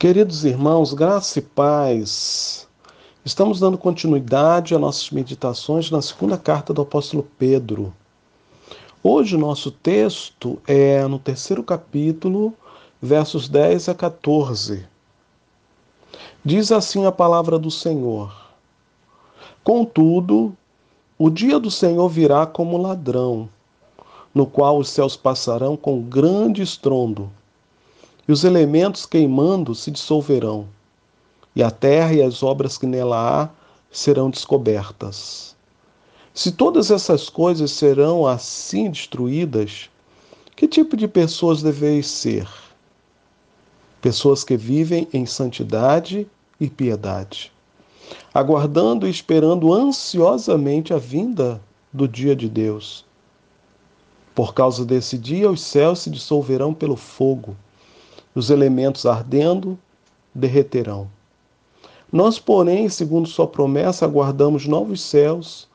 Queridos irmãos, graça e paz. Estamos dando continuidade às nossas meditações na segunda carta do apóstolo Pedro. Hoje nosso texto é no terceiro capítulo, versos 10 a 14. Diz assim a palavra do Senhor: Contudo, o dia do Senhor virá como ladrão, no qual os céus passarão com grande estrondo e os elementos queimando se dissolverão, e a terra e as obras que nela há serão descobertas. Se todas essas coisas serão assim destruídas, que tipo de pessoas deveis ser? Pessoas que vivem em santidade e piedade, aguardando e esperando ansiosamente a vinda do dia de Deus. Por causa desse dia, os céus se dissolverão pelo fogo os elementos ardendo derreterão. Nós, porém, segundo Sua promessa, aguardamos novos céus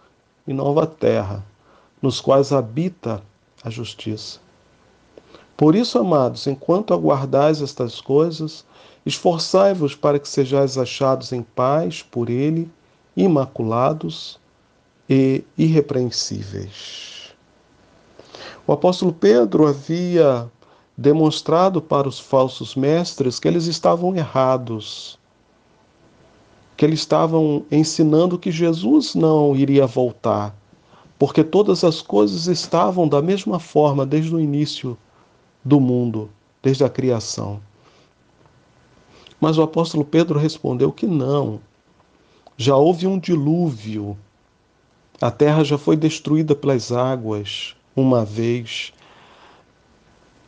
e nova terra, nos quais habita a justiça. Por isso, amados, enquanto aguardais estas coisas, esforçai-vos para que sejais achados em paz por Ele, imaculados e irrepreensíveis. O apóstolo Pedro havia demonstrado para os falsos mestres que eles estavam errados, que eles estavam ensinando que Jesus não iria voltar, porque todas as coisas estavam da mesma forma desde o início do mundo, desde a criação. Mas o apóstolo Pedro respondeu que não. Já houve um dilúvio. A terra já foi destruída pelas águas uma vez.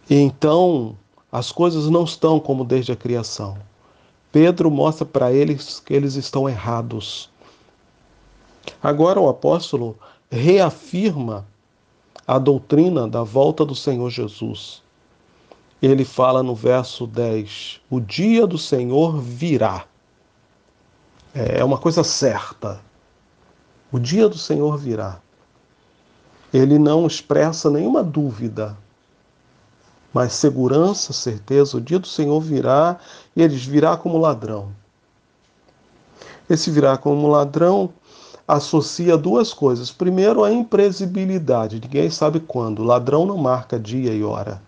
E então as coisas não estão como desde a criação. Pedro mostra para eles que eles estão errados. Agora o apóstolo reafirma a doutrina da volta do Senhor Jesus. Ele fala no verso 10: O dia do Senhor virá. É uma coisa certa. O dia do Senhor virá. Ele não expressa nenhuma dúvida mas segurança, certeza, o dia do Senhor virá e eles virá como ladrão. Esse virá como ladrão associa duas coisas. Primeiro, a imprevisibilidade, ninguém sabe quando. Ladrão não marca dia e hora.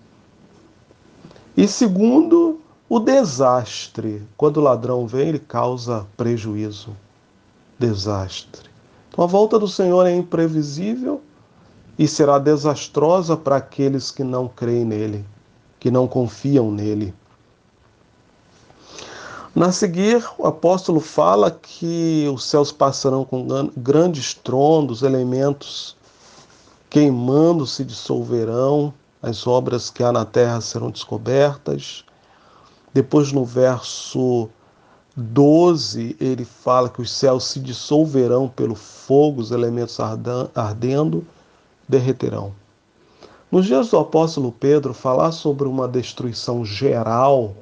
E segundo, o desastre. Quando o ladrão vem, ele causa prejuízo, desastre. Então a volta do Senhor é imprevisível e será desastrosa para aqueles que não creem nele que não confiam nele. Na seguir, o apóstolo fala que os céus passarão com grandes trondos, elementos queimando se dissolverão, as obras que há na terra serão descobertas. Depois, no verso 12, ele fala que os céus se dissolverão pelo fogo, os elementos ardendo derreterão. Nos dias do apóstolo Pedro, falar sobre uma destruição geral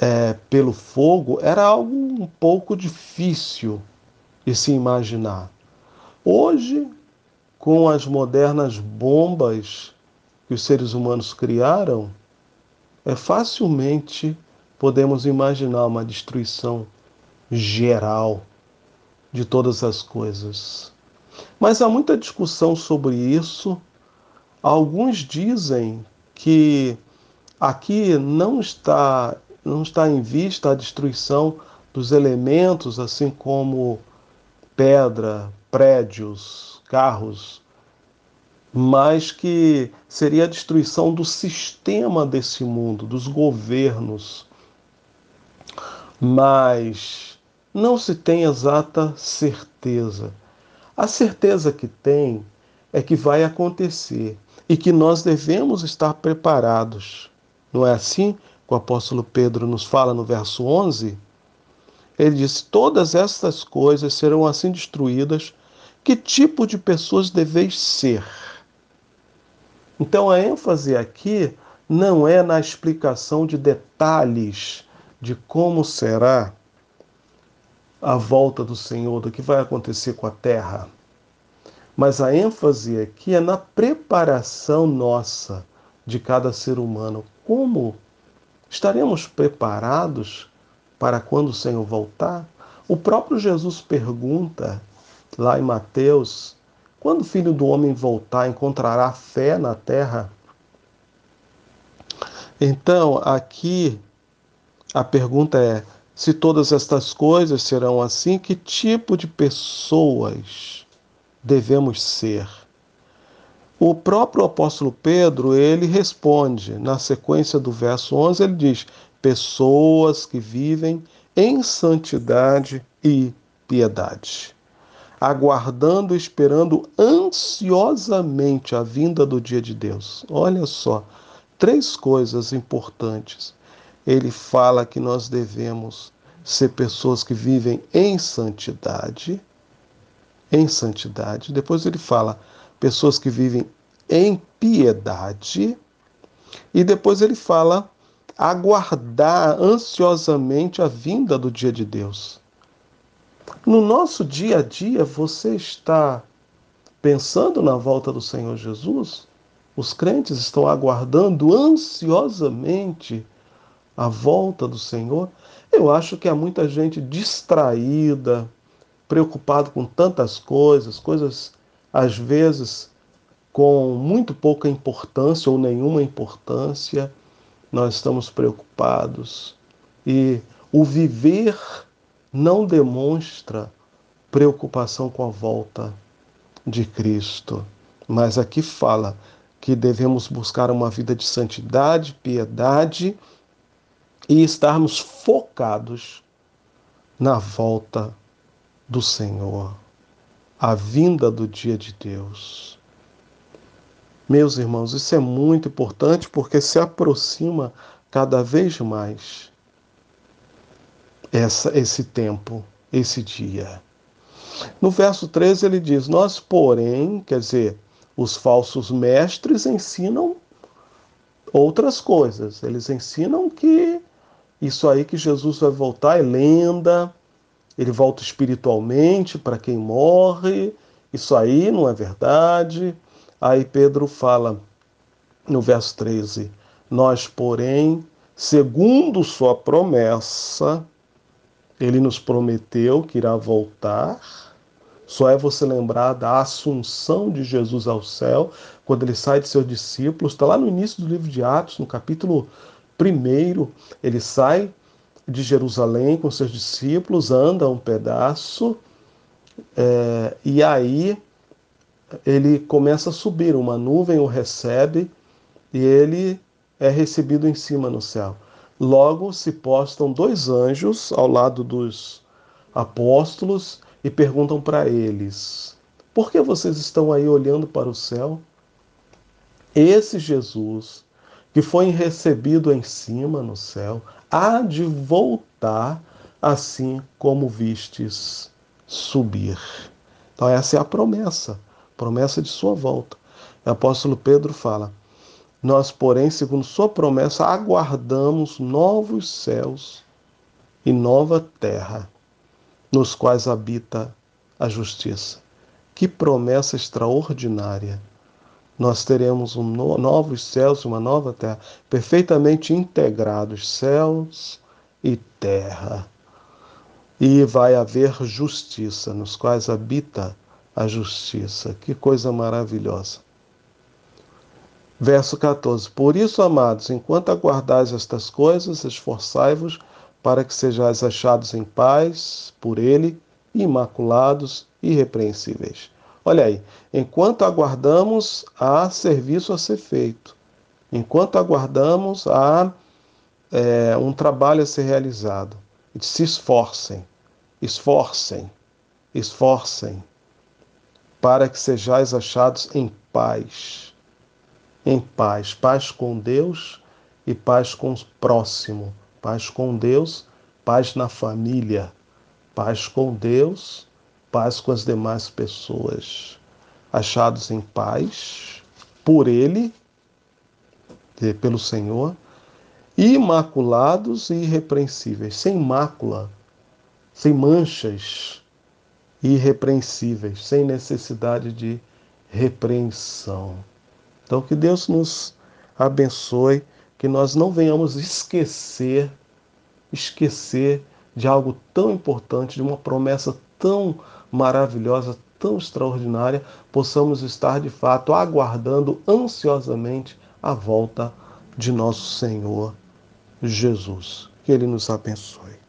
é, pelo fogo era algo um pouco difícil de se imaginar. Hoje, com as modernas bombas que os seres humanos criaram, é facilmente podemos imaginar uma destruição geral de todas as coisas. Mas há muita discussão sobre isso Alguns dizem que aqui não está, não está em vista a destruição dos elementos, assim como pedra, prédios, carros, mas que seria a destruição do sistema desse mundo, dos governos. Mas não se tem exata certeza. A certeza que tem é que vai acontecer e que nós devemos estar preparados. Não é assim que o apóstolo Pedro nos fala no verso 11? Ele diz: Todas estas coisas serão assim destruídas. Que tipo de pessoas deveis ser? Então a ênfase aqui não é na explicação de detalhes de como será a volta do Senhor, do que vai acontecer com a terra. Mas a ênfase aqui é na preparação nossa de cada ser humano. Como Estaremos preparados para quando o Senhor voltar? O próprio Jesus pergunta lá em Mateus: quando o filho do homem voltar, encontrará fé na terra? Então, aqui a pergunta é: se todas estas coisas serão assim, que tipo de pessoas devemos ser? O próprio apóstolo Pedro, ele responde, na sequência do verso 11, ele diz: pessoas que vivem em santidade e piedade, aguardando esperando ansiosamente a vinda do dia de Deus. Olha só, três coisas importantes. Ele fala que nós devemos ser pessoas que vivem em santidade, em santidade. Depois ele fala pessoas que vivem em piedade. E depois ele fala aguardar ansiosamente a vinda do dia de Deus. No nosso dia a dia, você está pensando na volta do Senhor Jesus? Os crentes estão aguardando ansiosamente a volta do Senhor? Eu acho que há muita gente distraída, preocupada com tantas coisas, coisas às vezes com muito pouca importância ou nenhuma importância, nós estamos preocupados. E o viver não demonstra preocupação com a volta de Cristo. Mas aqui fala que devemos buscar uma vida de santidade, piedade e estarmos focados na volta do Senhor a vinda do dia de Deus. Meus irmãos, isso é muito importante porque se aproxima cada vez mais essa, esse tempo, esse dia. No verso 13 ele diz: Nós, porém, quer dizer, os falsos mestres ensinam outras coisas. Eles ensinam que isso aí que Jesus vai voltar é lenda, ele volta espiritualmente para quem morre. Isso aí não é verdade. Aí Pedro fala no verso 13: Nós, porém, segundo sua promessa, ele nos prometeu que irá voltar. Só é você lembrar da assunção de Jesus ao céu, quando ele sai de seus discípulos. Está lá no início do livro de Atos, no capítulo 1. Ele sai de Jerusalém com seus discípulos, anda um pedaço, é, e aí ele começa a subir, uma nuvem o recebe e ele é recebido em cima no céu. Logo se postam dois anjos ao lado dos apóstolos e perguntam para eles: Por que vocês estão aí olhando para o céu? Esse Jesus que foi recebido em cima no céu, há de voltar assim como vistes subir. Então, essa é a promessa, promessa de sua volta. O apóstolo Pedro fala: Nós, porém, segundo sua promessa, aguardamos novos céus e nova terra, nos quais habita a justiça. Que promessa extraordinária! Nós teremos um no, novos céus e uma nova terra, perfeitamente integrados, céus e terra. E vai haver justiça, nos quais habita a justiça. Que coisa maravilhosa. Verso 14: Por isso, amados, enquanto aguardais estas coisas, esforçai-vos para que sejais achados em paz por Ele, imaculados e irrepreensíveis Olha aí, enquanto aguardamos, há serviço a ser feito. Enquanto aguardamos, há é, um trabalho a ser realizado. Se esforcem, esforcem, esforcem, para que sejais achados em paz. Em paz, paz com Deus e paz com o próximo. Paz com Deus, paz na família, paz com Deus paz com as demais pessoas, achados em paz por Ele, pelo Senhor, imaculados e irrepreensíveis, sem mácula, sem manchas, irrepreensíveis, sem necessidade de repreensão. Então, que Deus nos abençoe que nós não venhamos esquecer, esquecer de algo tão importante, de uma promessa tão maravilhosa, tão extraordinária, possamos estar de fato aguardando ansiosamente a volta de nosso Senhor Jesus. Que Ele nos abençoe.